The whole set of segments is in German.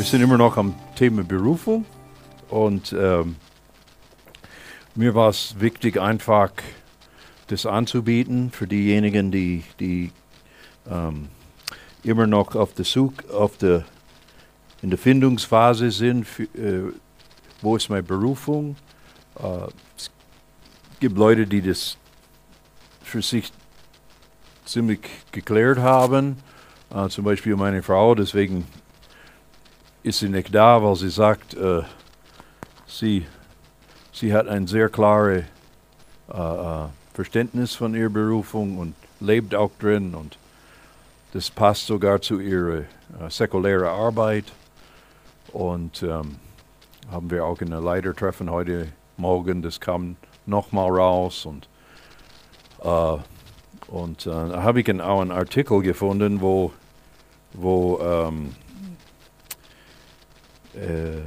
Wir sind immer noch am Thema Berufung und ähm, mir war es wichtig, einfach das anzubieten für diejenigen, die, die ähm, immer noch auf der Suche, auf der, in der Findungsphase sind, für, äh, wo ist meine Berufung. Äh, es gibt Leute, die das für sich ziemlich geklärt haben. Äh, zum Beispiel meine Frau, deswegen ist sie nicht da, weil sie sagt, äh, sie, sie hat ein sehr klares äh, äh, Verständnis von ihrer Berufung und lebt auch drin und das passt sogar zu ihrer äh, säkulären Arbeit. Und ähm, haben wir auch in der Leitertreffen heute Morgen, das kam nochmal raus und äh, und äh, da habe ich auch einen Artikel gefunden, wo, wo ähm, äh,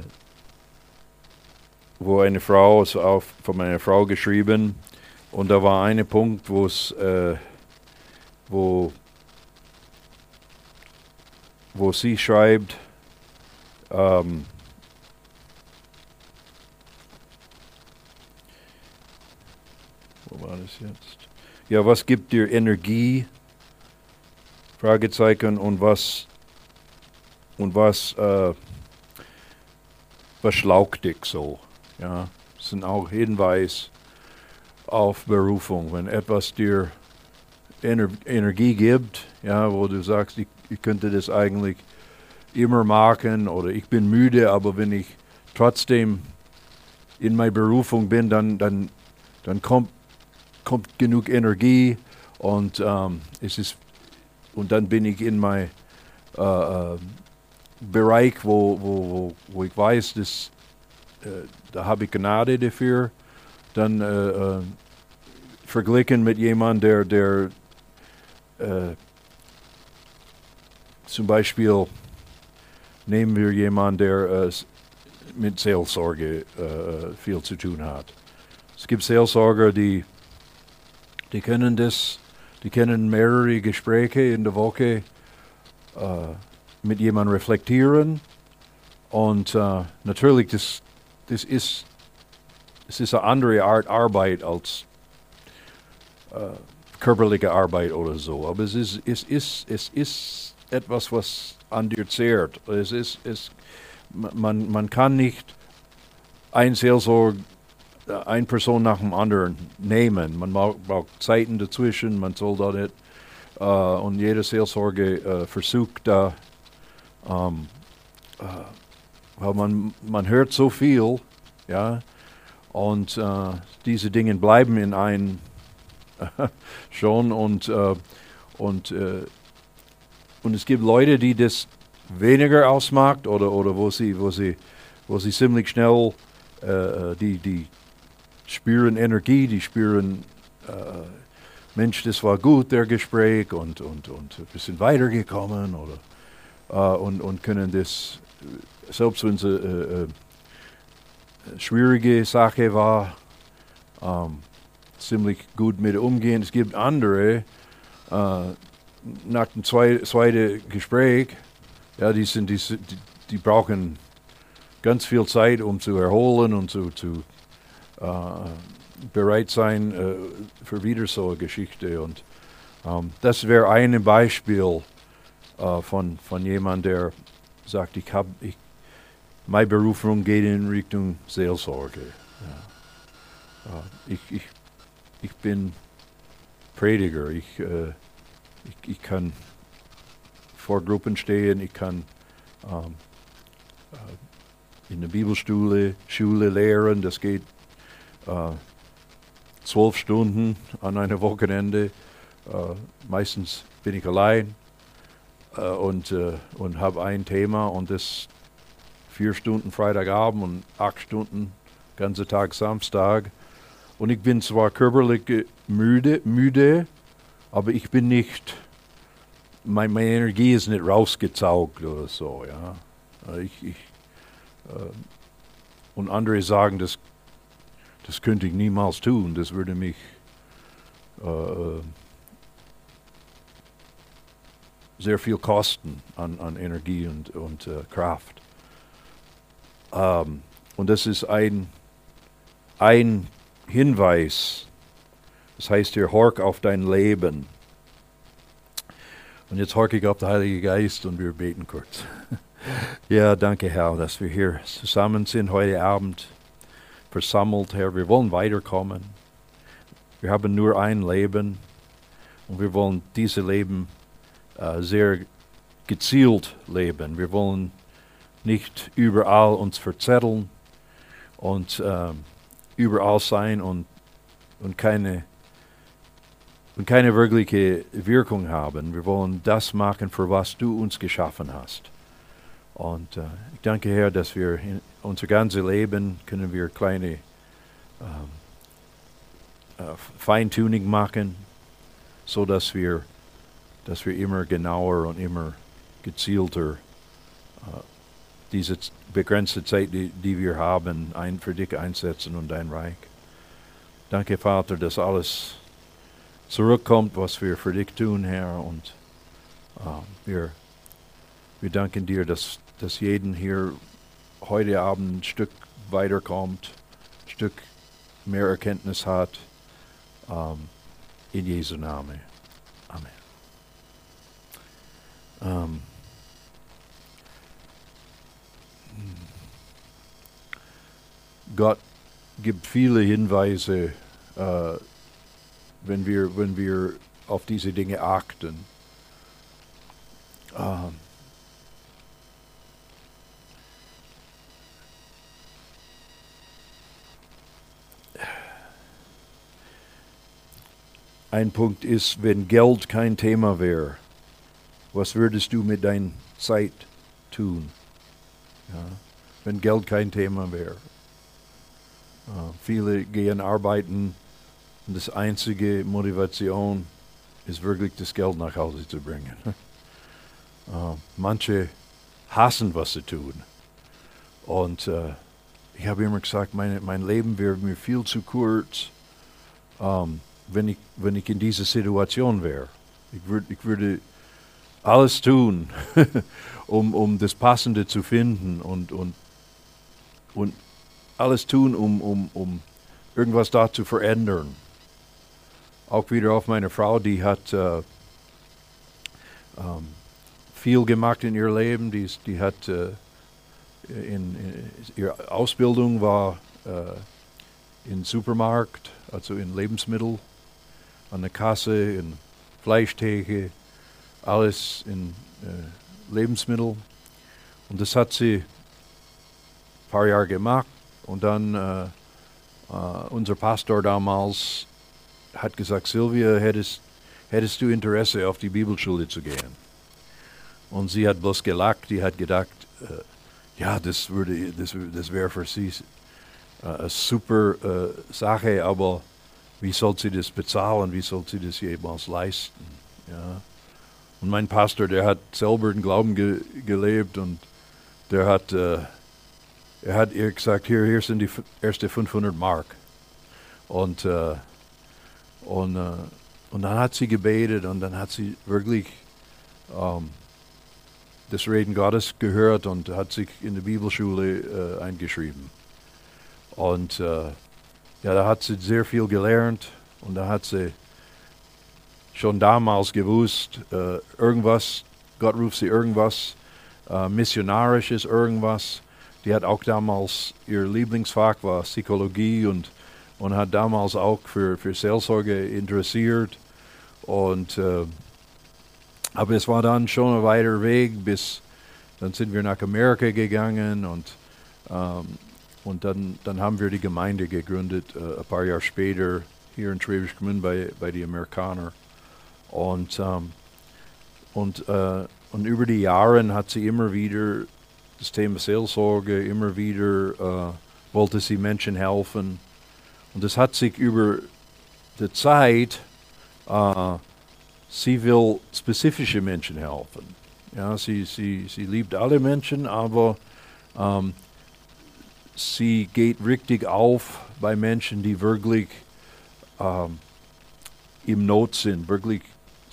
wo eine Frau, ist auch von meiner Frau geschrieben, und da war ein Punkt, wo es, äh, wo, wo sie schreibt, ähm, wo war das jetzt? Ja, was gibt dir Energie? Fragezeichen und was und was äh, was schlaucht dich so? Ja, das sind auch Hinweis auf Berufung. Wenn etwas dir Ener Energie gibt, ja, wo du sagst, ich, ich könnte das eigentlich immer machen oder ich bin müde, aber wenn ich trotzdem in meiner Berufung bin, dann, dann, dann kommt, kommt genug Energie und ähm, es ist und dann bin ich in meinem äh, äh, Bereich, wo, wo, wo, ich weiß, dass, äh, da habe ich Gnade dafür, dann äh, äh, verglichen mit jemandem, der, der äh, zum Beispiel, nehmen wir jemanden, der äh, mit Seelsorge viel zu tun hat. Es gibt Seelsorger, die, die können das, die können mehrere Gespräche in der Woche mit jemandem reflektieren. Und äh, natürlich, das, das, ist, das ist eine andere Art Arbeit als äh, körperliche Arbeit oder so. Aber es ist, es ist, es ist etwas, was an dir zehrt. Es ist, es, man, man kann nicht ein Seelsorge, äh, eine Person nach dem anderen nehmen. Man braucht Zeiten dazwischen, man soll da nicht. Uh, und jede Seelsorge uh, versucht da ähm, äh, weil man, man hört so viel, ja, und äh, diese Dinge bleiben in einem schon und, äh, und, und es gibt Leute, die das weniger ausmacht oder, oder wo, sie, wo, sie, wo sie ziemlich schnell die, die spüren Energie, die spüren Mensch, das war gut, der Gespräch und, und, und wir sind weitergekommen oder und, und können das, selbst wenn es eine äh, äh, schwierige Sache war, ähm, ziemlich gut mit umgehen. Es gibt andere, äh, nach dem zweiten Gespräch, ja, die, sind, die, die, brauchen ganz viel Zeit, um zu erholen und zu, zu äh, bereit sein äh, für wieder so eine Geschichte. Und ähm, das wäre ein Beispiel, äh, von, von jemandem, der sagt, ich habe, ich, meine Berufung geht in Richtung Seelsorge. Ja. Äh, ich, ich, ich bin Prediger, ich, äh, ich, ich kann vor Gruppen stehen, ich kann ähm, äh, in der Bibelschule Schule lehren, das geht äh, zwölf Stunden an einem Wochenende. Meistens bin ich allein äh, und, äh, und habe ein Thema und das vier Stunden Freitagabend und acht Stunden ganze Tag Samstag. Und ich bin zwar körperlich müde, müde, aber ich bin nicht, mein, meine Energie ist nicht rausgezaugt oder so. Ja. Äh, ich, ich, äh, und andere sagen, das, das könnte ich niemals tun, das würde mich äh, sehr viel kosten an, an Energie und, und äh, Kraft. Ähm, und das ist ein, ein Hinweis. Das heißt hier, hork auf dein Leben. Und jetzt horke ich auf den Heiligen Geist und wir beten kurz. ja, danke Herr, dass wir hier zusammen sind heute Abend, versammelt, Herr. Wir wollen weiterkommen. Wir haben nur ein Leben und wir wollen dieses Leben äh, sehr gezielt leben. Wir wollen nicht überall uns verzetteln und äh, überall sein und, und keine und keine wirkliche Wirkung haben. Wir wollen das machen, für was du uns geschaffen hast. Und äh, ich danke Herr, dass wir unser ganzes Leben können wir kleine ähm, äh, Feintuning machen, so dass wir, dass wir immer genauer und immer gezielter äh, diese begrenzte Zeit, die, die wir haben, ein, für dich einsetzen und dein Reich. Danke, Vater, dass alles zurückkommt, was wir für dich tun, Herr. Und uh, wir, wir danken dir, dass, dass jeden hier heute Abend ein Stück weiterkommt, ein Stück mehr Erkenntnis hat. Ähm, in Jesu Namen. Amen. Um, ähm, Gott gibt viele Hinweise, äh, wenn, wir, wenn wir auf diese Dinge achten. Ähm, ein Punkt ist, wenn Geld kein Thema wäre, was würdest du mit deiner Zeit tun? Ja, wenn Geld kein Thema wäre. Uh, viele gehen arbeiten und das einzige Motivation ist wirklich das Geld nach Hause zu bringen. uh, manche hassen, was sie tun. Und uh, ich habe immer gesagt, meine, mein Leben wäre mir viel zu kurz, um, wenn, ich, wenn ich in dieser Situation wäre. Ich, würd, ich würde alles tun, um, um das Passende zu finden und, und, und alles tun, um, um, um irgendwas da zu verändern. Auch wieder auf meine Frau, die hat äh, ähm, viel gemacht in ihr Leben. Die, die hat äh, in, in, ihre Ausbildung war äh, im Supermarkt, also in Lebensmittel, an der Kasse, in Fleischtheke, alles in äh, Lebensmittel. Und das hat sie ein paar Jahre gemacht. Und dann äh, äh, unser Pastor damals hat gesagt, Silvia, hättest, hättest du Interesse, auf die Bibelschule zu gehen? Und sie hat bloß gelacht, die hat gedacht, äh, ja, das, würde, das, das wäre für sie äh, eine super Sache, aber wie soll sie das bezahlen, wie soll sie das jemals leisten? Ja. Und mein Pastor, der hat selber den Glauben ge gelebt und der hat äh, er hat ihr gesagt, hier, hier sind die ersten 500 Mark. Und, äh, und, äh, und dann hat sie gebetet und dann hat sie wirklich ähm, das Reden Gottes gehört und hat sich in der Bibelschule äh, eingeschrieben. Und äh, ja, da hat sie sehr viel gelernt und da hat sie schon damals gewusst, äh, irgendwas, Gott ruft sie irgendwas, äh, missionarisches irgendwas die hat auch damals, ihr Lieblingsfach war Psychologie und, und hat damals auch für, für Seelsorge interessiert. Und, äh, aber es war dann schon ein weiter Weg, bis dann sind wir nach Amerika gegangen und, ähm, und dann, dann haben wir die Gemeinde gegründet, äh, ein paar Jahre später hier in Schwäbisch Gmünd bei, bei den Amerikanern. Und, ähm, und, äh, und über die Jahre hat sie immer wieder das Thema Seelsorge immer wieder, äh, wollte sie Menschen helfen. Und es hat sich über die Zeit, äh, sie will spezifische Menschen helfen. Ja, sie, sie, sie liebt alle Menschen, aber ähm, sie geht richtig auf bei Menschen, die wirklich ähm, im Not sind, wirklich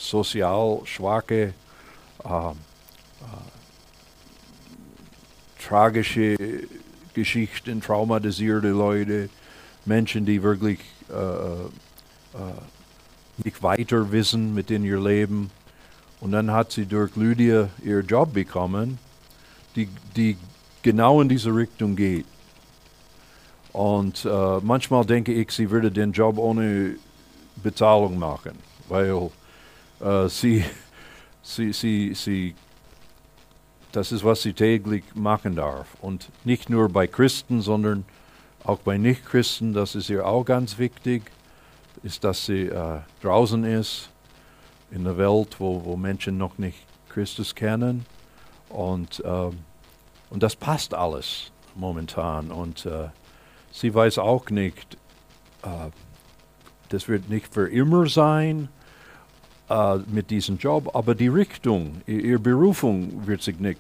sozial schwache äh, tragische Geschichten, traumatisierte Leute, Menschen, die wirklich äh, äh, nicht weiter wissen mit in ihr Leben. Und dann hat sie durch Lydia ihren Job bekommen, die, die genau in diese Richtung geht. Und äh, manchmal denke ich, sie würde den Job ohne Bezahlung machen, weil äh, sie, sie, sie, sie, das ist, was sie täglich machen darf. Und nicht nur bei Christen, sondern auch bei Nichtchristen, das ist ihr auch ganz wichtig, ist, dass sie äh, draußen ist, in der Welt, wo, wo Menschen noch nicht Christus kennen. Und, ähm, und das passt alles momentan. Und äh, sie weiß auch nicht, äh, das wird nicht für immer sein äh, mit diesem Job, aber die Richtung, ihre Berufung wird sich nicht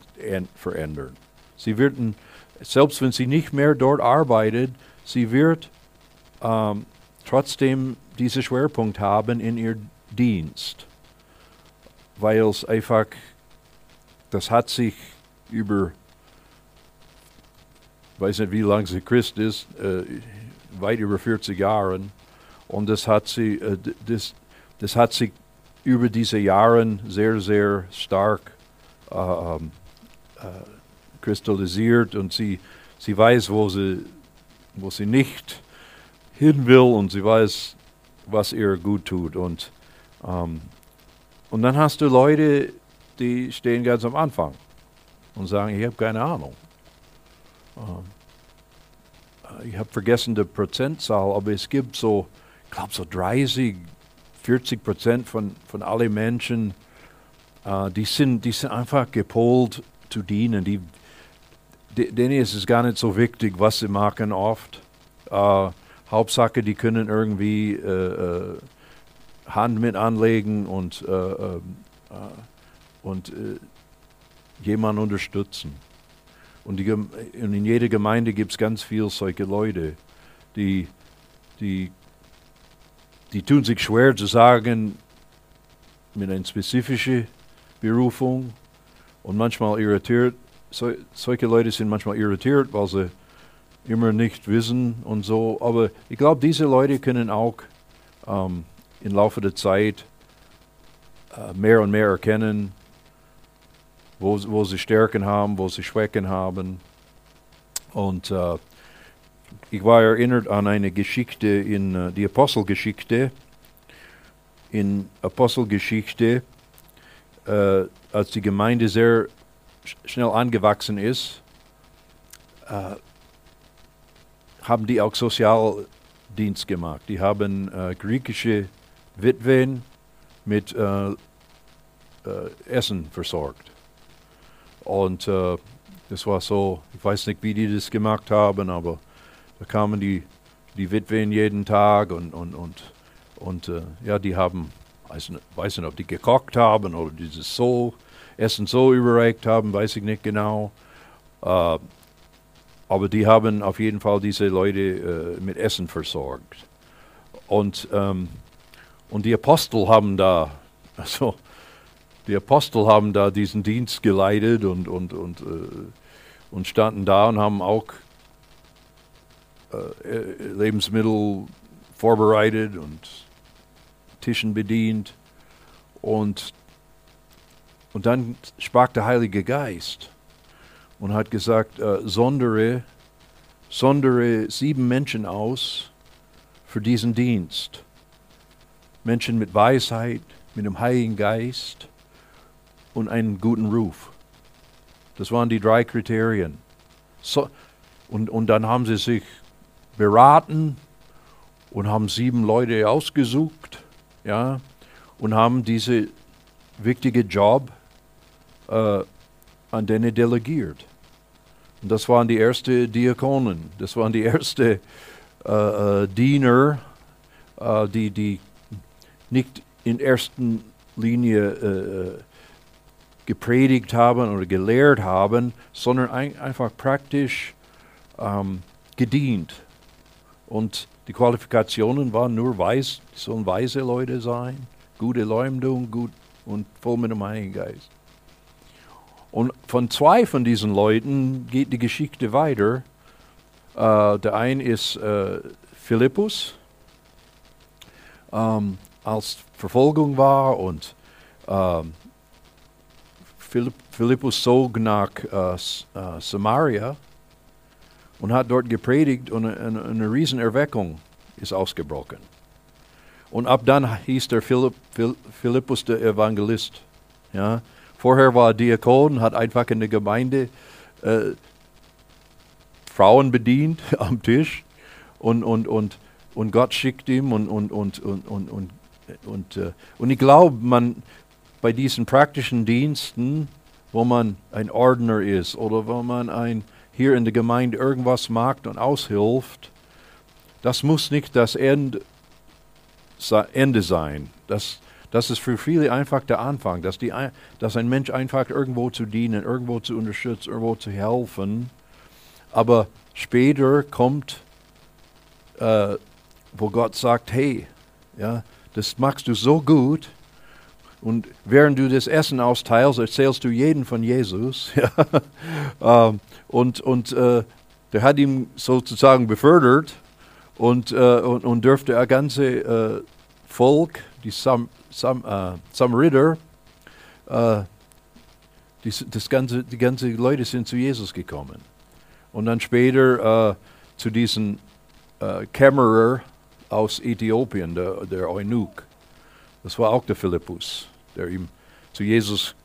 verändern. Sie wird, selbst wenn sie nicht mehr dort arbeitet, sie wird ähm, trotzdem diesen Schwerpunkt haben in ihr Dienst, weil es einfach, das hat sich über weiß nicht, wie lange sie Christ ist, äh, weit über 40 Jahre. Und das hat sie, äh, das, das hat sich über diese Jahre sehr, sehr stark äh, ähm, äh, kristallisiert und sie, sie weiß, wo sie, wo sie nicht hin will und sie weiß, was ihr gut tut. Und, ähm, und dann hast du Leute, die stehen ganz am Anfang und sagen, ich habe keine Ahnung. Ähm, ich habe vergessen die Prozentzahl, aber es gibt so, ich glaube so 30, 40 Prozent von, von allen Menschen, äh, die, sind, die sind einfach gepolt zu dienen. Die, denen ist es gar nicht so wichtig, was sie machen oft. Äh, Hauptsache, die können irgendwie äh, äh Hand mit anlegen und, äh, äh, und jemanden unterstützen. Und, die, und in jeder Gemeinde gibt es ganz viele solche Leute, die, die, die tun sich schwer zu sagen, mit einer spezifischen Berufung und manchmal irritiert. So, solche Leute sind manchmal irritiert, weil sie immer nicht wissen und so. Aber ich glaube, diese Leute können auch ähm, im Laufe der Zeit äh, mehr und mehr erkennen, wo, wo sie Stärken haben, wo sie Schwächen haben. Und äh, ich war erinnert an eine Geschichte in äh, die Apostelgeschichte. In Apostelgeschichte, äh, als die Gemeinde sehr sch schnell angewachsen ist, äh, haben die auch Sozialdienst gemacht. Die haben äh, griechische Witwen mit äh, äh, Essen versorgt. Und das war so, ich weiß nicht, wie die das gemacht haben, aber da kamen die, die Witwen jeden Tag und, und, und, und äh, ja, die haben, weiß nicht, weiß nicht, ob die gekocht haben oder dieses so, Essen so überreicht haben, weiß ich nicht genau. Äh, aber die haben auf jeden Fall diese Leute äh, mit Essen versorgt. Und, ähm, und die Apostel haben da, also die Apostel haben da diesen Dienst geleitet und, und, und, äh, und standen da und haben auch äh, Lebensmittel vorbereitet und Tischen bedient. Und, und dann sprach der Heilige Geist und hat gesagt, äh, sondere, sondere sieben Menschen aus für diesen Dienst. Menschen mit Weisheit, mit dem Heiligen Geist und einen guten Ruf. Das waren die drei Kriterien. So, und, und dann haben sie sich beraten und haben sieben Leute ausgesucht, ja, und haben diese wichtige Job äh, an denen delegiert. Und das waren die ersten Diakonen, das waren die ersten äh, äh, Diener, äh, die, die nicht in erster Linie äh, gepredigt haben oder gelehrt haben, sondern ein, einfach praktisch ähm, gedient. Und die Qualifikationen waren nur weiß, sollen weise Leute sein, gute Leumdung, gut und voll mit dem Heiligen Geist. Und von zwei von diesen Leuten geht die Geschichte weiter. Äh, der eine ist äh, Philippus, ähm, als Verfolgung war und ähm, Philipp, Philippus zog nach äh, Samaria und hat dort gepredigt und eine, eine, Riesenerweckung ist ausgebrochen. Und ab dann hieß der Philipp, Philippus der Evangelist. Ja. Vorher war er Diakon, hat einfach in der Gemeinde äh, Frauen bedient am Tisch und, und, und, und Gott schickt ihm und, und, und, und, und, und, und, äh, und ich glaube, man bei diesen praktischen Diensten, wo man ein Ordner ist oder wo man ein, hier in der Gemeinde irgendwas macht und aushilft, das muss nicht das Ende, sein. Das, das ist für viele einfach der Anfang, dass, die, dass ein Mensch einfach irgendwo zu dienen, irgendwo zu unterstützen, irgendwo zu helfen. Aber später kommt, äh, wo Gott sagt, hey, ja, das machst du so gut. Und während du das Essen austeilst, erzählst du jeden von Jesus. ähm, und und äh, der hat ihn sozusagen befördert und, äh, und, und dürfte ein ganze äh, Volk, die Sam, Sam, äh, Samariter, äh, die, das ganze, die ganze Leute sind zu Jesus gekommen. Und dann später äh, zu diesem äh, Kämmerer aus Äthiopien, der, der Eunuch. Das war auch der Philippus, der ihm zu Jesus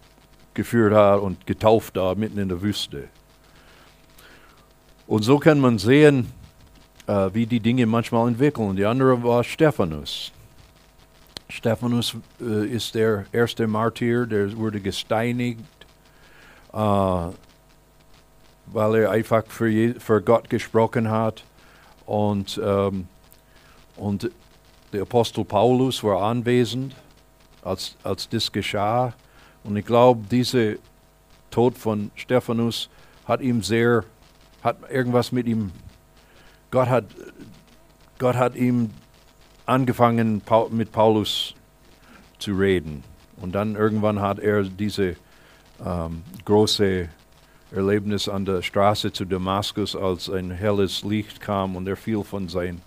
geführt hat und getauft hat mitten in der Wüste. Und so kann man sehen, äh, wie die Dinge manchmal entwickeln. Die andere war Stephanus. Stephanus äh, ist der erste Martyr, der wurde gesteinigt, äh, weil er einfach für, Je für Gott gesprochen hat. Und, ähm, und der Apostel Paulus war anwesend, als, als das geschah. Und ich glaube, dieser Tod von Stephanus hat ihm sehr, hat irgendwas mit ihm Gott hat, Gott hat ihm angefangen mit Paulus zu reden. Und dann irgendwann hat er diese ähm, große Erlebnis an der Straße zu Damaskus, als ein helles Licht kam und er fiel von sein,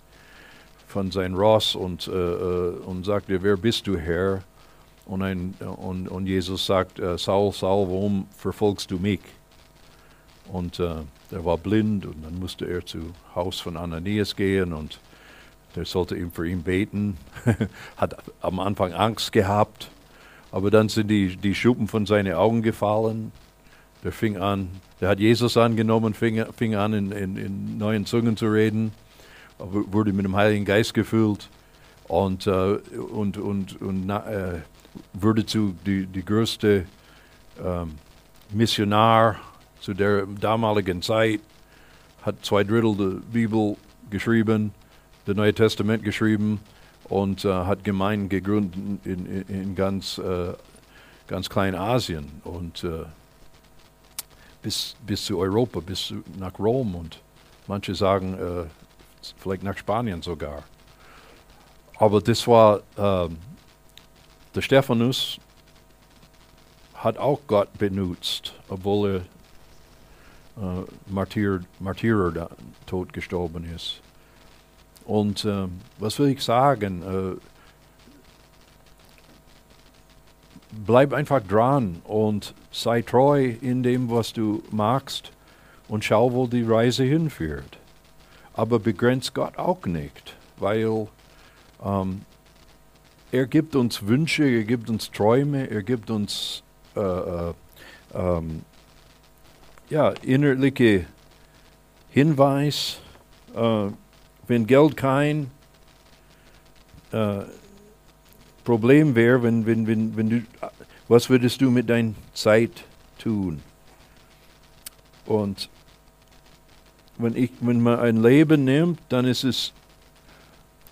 von sein Ross und, äh, äh und sagte, wer bist du Herr? Und, ein, und, und Jesus sagt, äh, Saul, Saul, warum verfolgst du mich? Und äh, der war blind und dann musste er zu Haus von Ananias gehen und der sollte ihm für ihn beten. Hat am Anfang Angst gehabt, aber dann sind die, die Schuppen von seinen Augen gefallen. Der fing an, der hat Jesus angenommen, fing, fing an in, in, in neuen Zungen zu reden, wurde mit dem Heiligen Geist gefüllt und, äh, und, und, und na, äh, wurde zu die, die größte ähm, Missionar zu der damaligen Zeit, hat zwei Drittel der Bibel geschrieben, das Neue Testament geschrieben und äh, hat Gemeinden gegründet in, in, in ganz, äh, ganz Kleinasien und äh, bis, bis zu Europa, bis nach Rom und manche sagen äh, vielleicht nach Spanien sogar. Aber das war ähm, der Stephanus hat auch Gott benutzt, obwohl er äh, Martyr, Martyrer tot gestorben ist. Und äh, was will ich sagen? Äh, bleib einfach dran und sei treu in dem, was du magst und schau, wo die Reise hinführt. Aber begrenzt Gott auch nicht, weil ähm, er gibt uns Wünsche, er gibt uns Träume, er gibt uns äh, äh, ähm, ja, innerliche Hinweis, äh, wenn Geld kein äh, Problem wäre, wenn, wenn, wenn, wenn du, was würdest du mit deiner Zeit tun? Und wenn, ich, wenn man ein Leben nimmt, dann ist es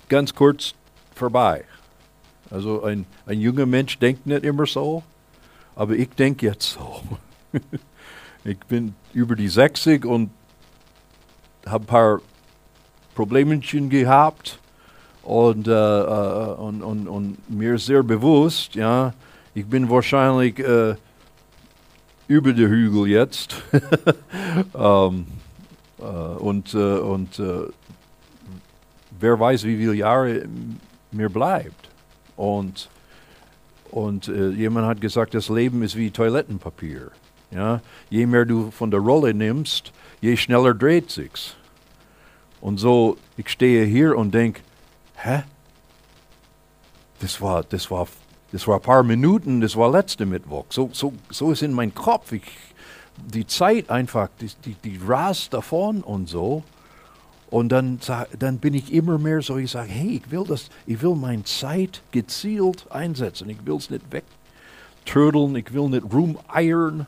ganz kurz vorbei. Also ein, ein junger Mensch denkt nicht immer so, aber ich denke jetzt so. Ich bin über die 60 und habe ein paar Problemchen gehabt und, äh, äh, und, und, und, mir ist sehr bewusst, ja, ich bin wahrscheinlich äh, über den Hügel jetzt. ähm, äh, und äh, und äh, wer weiß, wie viele Jahre mir bleibt. Und, und äh, jemand hat gesagt, das Leben ist wie Toilettenpapier. Ja? Je mehr du von der Rolle nimmst, je schneller dreht sich's. Und so, ich stehe hier und denke, hä? Das war, das war, das war ein paar Minuten, das war letzte Mittwoch. So, so, so ist in meinem Kopf. Ich, die Zeit einfach, die, die, die rast davon und so. Und dann, dann bin ich immer mehr so, ich sage, hey, ich will das, ich will meine Zeit gezielt einsetzen. Ich will es nicht wegtrödeln, ich will nicht rumeiern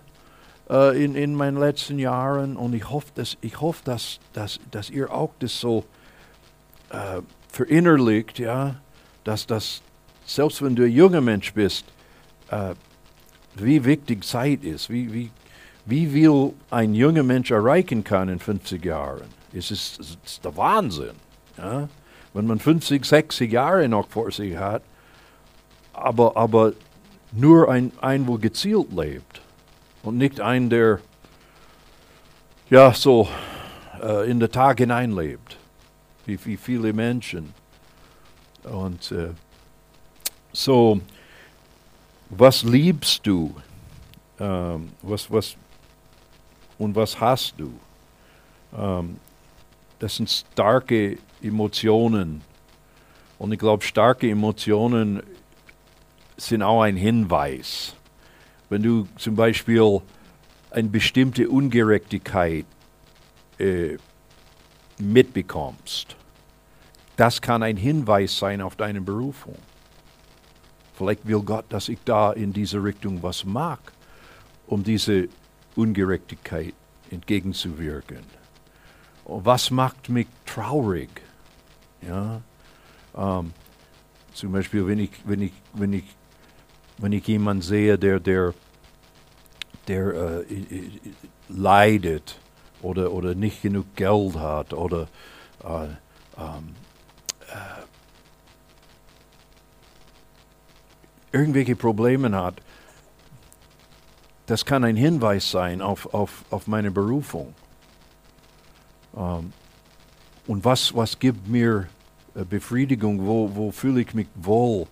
äh, in, in meinen letzten Jahren. Und ich hoffe, dass, ich hoffe dass, dass, dass ihr auch das so äh, verinnerlicht, ja, dass das, selbst wenn du ein junger Mensch bist, äh, wie wichtig Zeit ist, wie, wie, wie viel ein junger Mensch erreichen kann in 50 Jahren. Es ist, es ist der Wahnsinn. Ja? Wenn man 50, 60 Jahre noch vor sich hat, aber, aber nur ein, ein, wo gezielt lebt und nicht ein, der ja so äh, in den Tag hineinlebt, wie, wie viele Menschen. Und äh, so, was liebst du? Ähm, was, was, und was hast du? Ähm, das sind starke Emotionen. Und ich glaube, starke Emotionen sind auch ein Hinweis. Wenn du zum Beispiel eine bestimmte Ungerechtigkeit äh, mitbekommst, das kann ein Hinweis sein auf deine Berufung. Vielleicht will Gott, dass ich da in diese Richtung was mag, um diese Ungerechtigkeit entgegenzuwirken was macht mich traurig? Ja, ähm, zum Beispiel, wenn ich, wenn ich, wenn ich, wenn ich jemanden sehe, der, der, der äh, leidet oder, oder nicht genug Geld hat oder äh, ähm, äh, irgendwelche Probleme hat, das kann ein Hinweis sein auf, auf, auf meine Berufung. Ähm, und was, was gibt mir äh, Befriedigung? Wo, wo fühle ich mich wohl?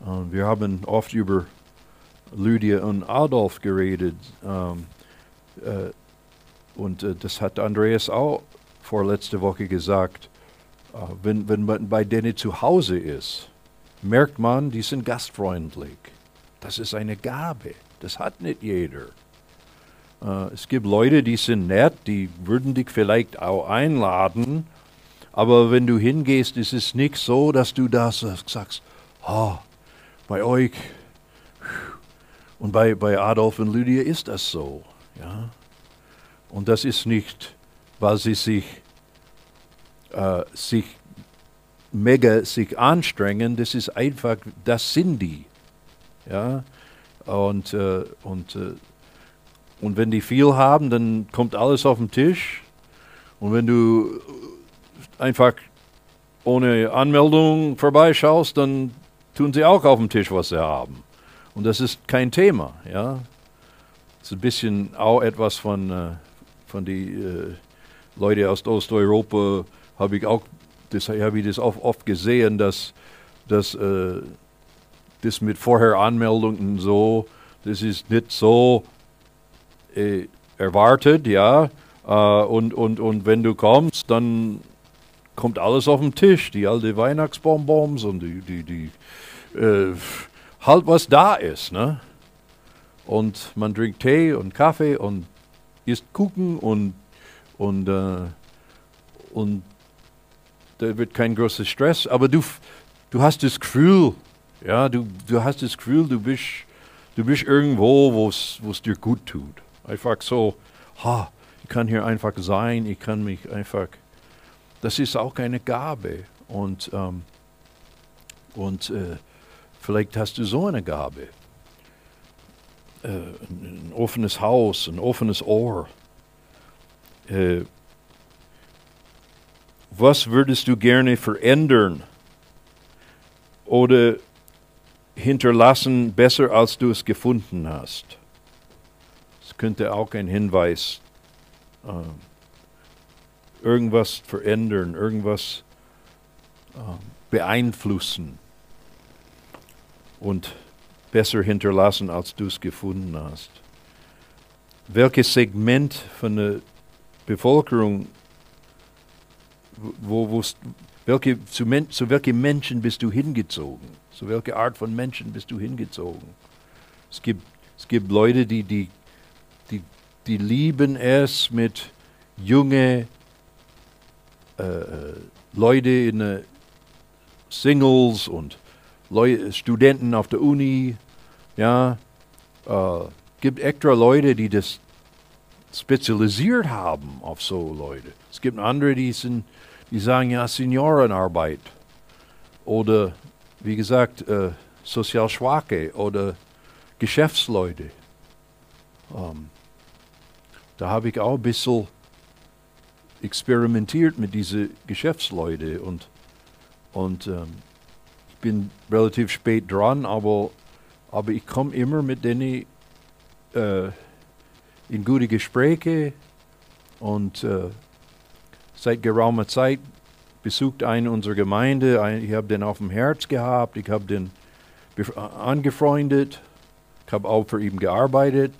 Äh, wir haben oft über Lydia und Adolf geredet. Ähm, äh, und äh, das hat Andreas auch vorletzte Woche gesagt. Wenn, wenn man bei denen zu Hause ist, merkt man, die sind gastfreundlich. Das ist eine Gabe. Das hat nicht jeder. Äh, es gibt Leute, die sind nett, die würden dich vielleicht auch einladen, aber wenn du hingehst, ist es nicht so, dass du das sagst, oh, bei euch und bei, bei Adolf und Lydia ist das so. Ja? Und das ist nicht, weil sie sich, äh, sich mega sich anstrengen, das ist einfach, das sind die. Ja? Und, äh, und äh, und wenn die viel haben, dann kommt alles auf den Tisch. Und wenn du einfach ohne Anmeldung vorbeischaust, dann tun sie auch auf dem Tisch, was sie haben. Und das ist kein Thema. Ja? Das ist ein bisschen auch etwas von, äh, von den äh, Leuten aus Osteuropa, habe ich auch das habe ich das auch oft gesehen, dass, dass äh, das mit vorher Anmeldungen so, das ist nicht so äh, erwartet, ja. Äh, und, und, und wenn du kommst, dann kommt alles auf den Tisch. Die alte Weihnachtsbonbons und die, die, die äh, halt was da ist, ne? Und man trinkt Tee und Kaffee und isst Kuchen und, und, äh, und da wird kein großer Stress. Aber du, du hast das Gefühl, ja, du, du hast das Gefühl, du bist, du bist irgendwo, wo es dir gut tut. Einfach so, ha, ich kann hier einfach sein, ich kann mich einfach, das ist auch eine Gabe. Und, ähm, und äh, vielleicht hast du so eine Gabe. Äh, ein, offenes Haus, ein offenes Ohr. Äh, was würdest du gerne verändern oder hinterlassen, besser als du es gefunden hast? Könnte auch ein Hinweis äh, irgendwas verändern, irgendwas äh, beeinflussen und besser hinterlassen, als du es gefunden hast. Welches Segment von der Bevölkerung, wo, wo, welche, zu, men, zu welchen Menschen bist du hingezogen? Zu welcher Art von Menschen bist du hingezogen? Es gibt, es gibt Leute, die, die, die, die lieben es mit junge äh, Leute in äh, Singles und Leu Studenten auf der Uni. Ja, äh, gibt extra Leute, die das spezialisiert haben auf so Leute. Es gibt andere, die, sind, die sagen ja Seniorenarbeit oder wie gesagt äh, sozial Schwache oder Geschäftsleute. Ähm, da habe ich auch ein bisschen experimentiert mit diesen Geschäftsleuten und, und ähm, ich bin relativ spät dran, aber, aber ich komme immer mit denen äh, in gute Gespräche und äh, seit geraumer Zeit besucht eine unserer Gemeinde. Ich habe den auf dem Herz gehabt, ich habe den angefreundet, ich habe auch für ihn gearbeitet,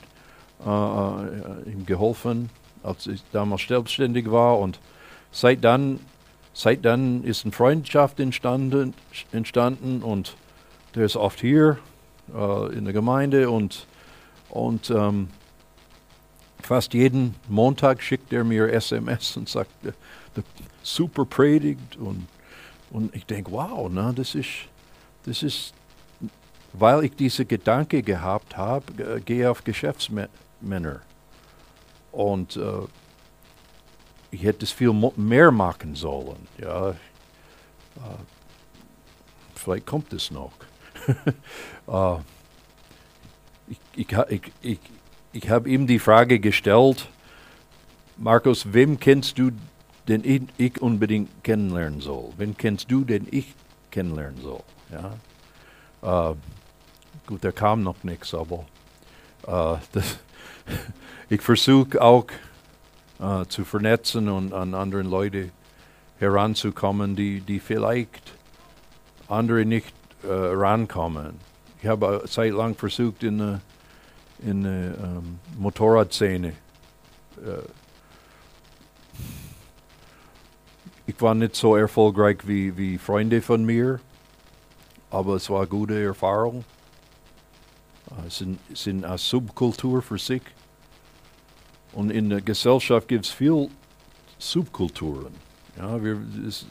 äh, äh, ihm geholfen, als ich damals selbstständig war. Und seit dann, seit dann ist eine Freundschaft entstanden, entstanden und der ist oft hier äh, in der Gemeinde und, und ähm, fast jeden Montag schickt er mir SMS und sagt, super predigt und, und ich denke, wow, na, das ist, das ist, weil ich diese Gedanke gehabt habe, gehe auf Geschäftsmänner. Und äh, ich hätte es viel mehr machen sollen. Ja. Äh, vielleicht kommt es noch. äh, ich ich, ich, ich, ich habe ihm die Frage gestellt, Markus, wem kennst du den ich, ich unbedingt kennenlernen soll. Wen kennst du, den ich kennenlernen soll? Ja? Äh, gut, da kam noch nichts, aber äh, das, ich versuche auch äh, zu vernetzen und an andere Leute heranzukommen, die, die vielleicht andere nicht äh, rankommen. Ich habe eine Zeit lang versucht, in der in, ähm, Motorradszene äh, ich war nicht so erfolgreich wie, wie Freunde von mir, aber es war eine gute Erfahrung. Es sind, sind eine Subkultur für sich. Und in der Gesellschaft gibt es viel Subkulturen. Ja, wir, es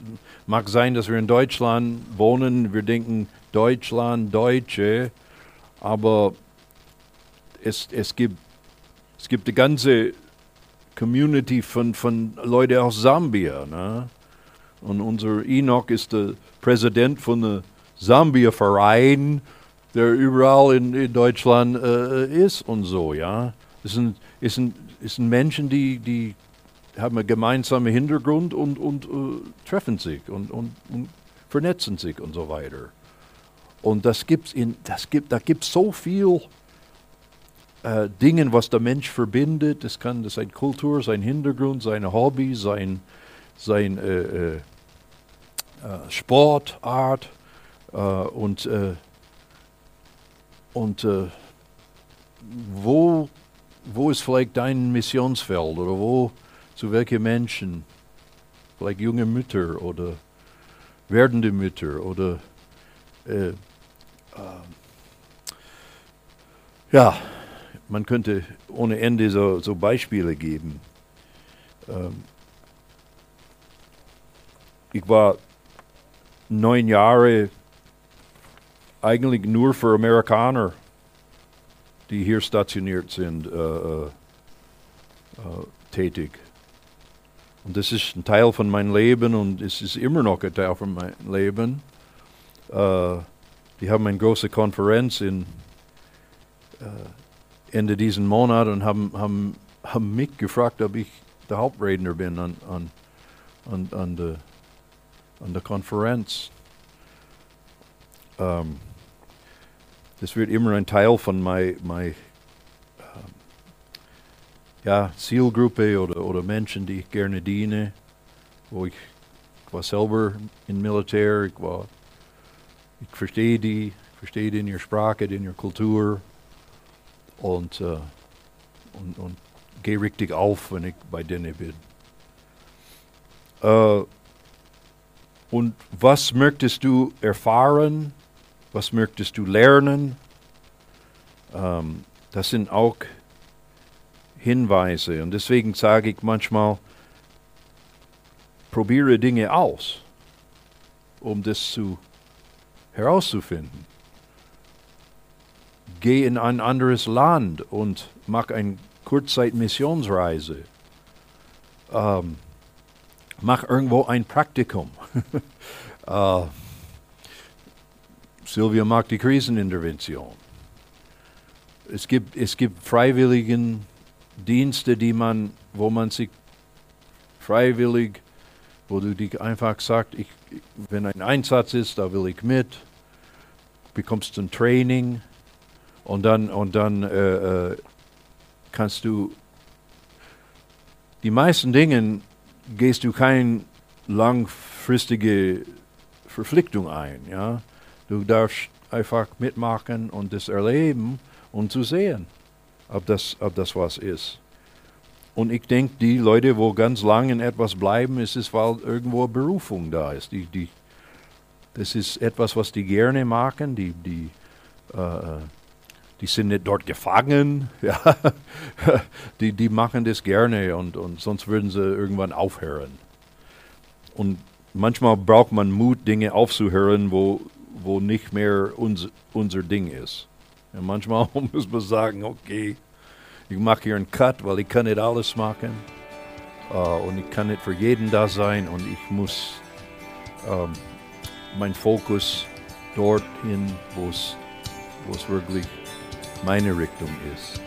mag sein, dass wir in Deutschland wohnen, wir denken Deutschland, Deutsche, aber es, es, gibt, es gibt eine ganze Community von, von Leuten aus Sambia. Ne? Und unser Enoch ist der Präsident von der Sambia-Verein, der überall in, in Deutschland äh, ist und so, ja. Es sind, es sind, es sind Menschen, die, die haben einen gemeinsamen Hintergrund und, und uh, treffen sich und, und, und, vernetzen sich und so weiter. Und das gibt's in, das gibt, da gibt es so viel äh, Dinge, was der Mensch verbindet. Das kann sein Kultur, sein Hintergrund, seine Hobby, sein, sein äh, äh, äh, Sportart äh, und, äh, wo, wo ist vielleicht dein Missionsfeld oder wo, zu welchen Menschen, vielleicht junge Mütter oder werdende Mütter oder äh, äh, ja, man könnte ohne Ende so, so Beispiele geben. Ähm, ich war neun Jahre eigentlich nur für Amerikaner, die hier stationiert sind, äh, äh, äh, tätig. Und das ist ein Teil von meinem Leben und es ist immer noch ein Teil von meinem Leben. Äh, die haben eine große Konferenz in äh, Ende diesen Monat und haben, haben, haben mich gefragt, ob ich der Hauptredner bin an, an, an, an der an der Konferenz. Ähm, das wird immer ein Teil von mein, mein, ähm, ja, Zielgruppe oder, oder Menschen, die ich gerne diene, wo ich, ich war selber im Militär, ich war, ich verstehe die, verstehe in ihrer Sprache, in ihrer Kultur und, äh, und, und gehe richtig auf, wenn ich bei denen bin. Äh, und was möchtest du erfahren? Was möchtest du lernen? Ähm, das sind auch Hinweise. Und deswegen sage ich manchmal, probiere Dinge aus, um das zu, herauszufinden. Geh in ein anderes Land und mach eine Kurzzeitmissionsreise. Ähm, mach irgendwo ein Praktikum. äh, Silvia mag die Krisenintervention. Es gibt, es gibt freiwilligen Dienste, die man, wo man sich freiwillig, wo du dich einfach sagst, ich, wenn ein Einsatz ist, da will ich mit, bekommst ein Training und dann, und dann äh, äh, kannst du die meisten Dinge gehst du keine langfristige Verpflichtung ein. Ja? Du darfst einfach mitmachen und das erleben und zu sehen ob das, ob das was ist. Und ich denke, die Leute, wo ganz lange in etwas bleiben, ist es, weil irgendwo Berufung da ist. Die, die, das ist etwas, was die gerne machen. Die, die, äh, die sind nicht dort gefangen. Ja. die, die machen das gerne und, und sonst würden sie irgendwann aufhören. Und manchmal braucht man Mut, Dinge aufzuhören, wo, wo nicht mehr uns, unser Ding ist. Und manchmal muss man sagen, okay, ich mache hier einen Cut, weil ich kann nicht alles machen. Uh, und ich kann nicht für jeden da sein und ich muss um, mein Fokus dorthin, wo es wirklich meine Richtung ist.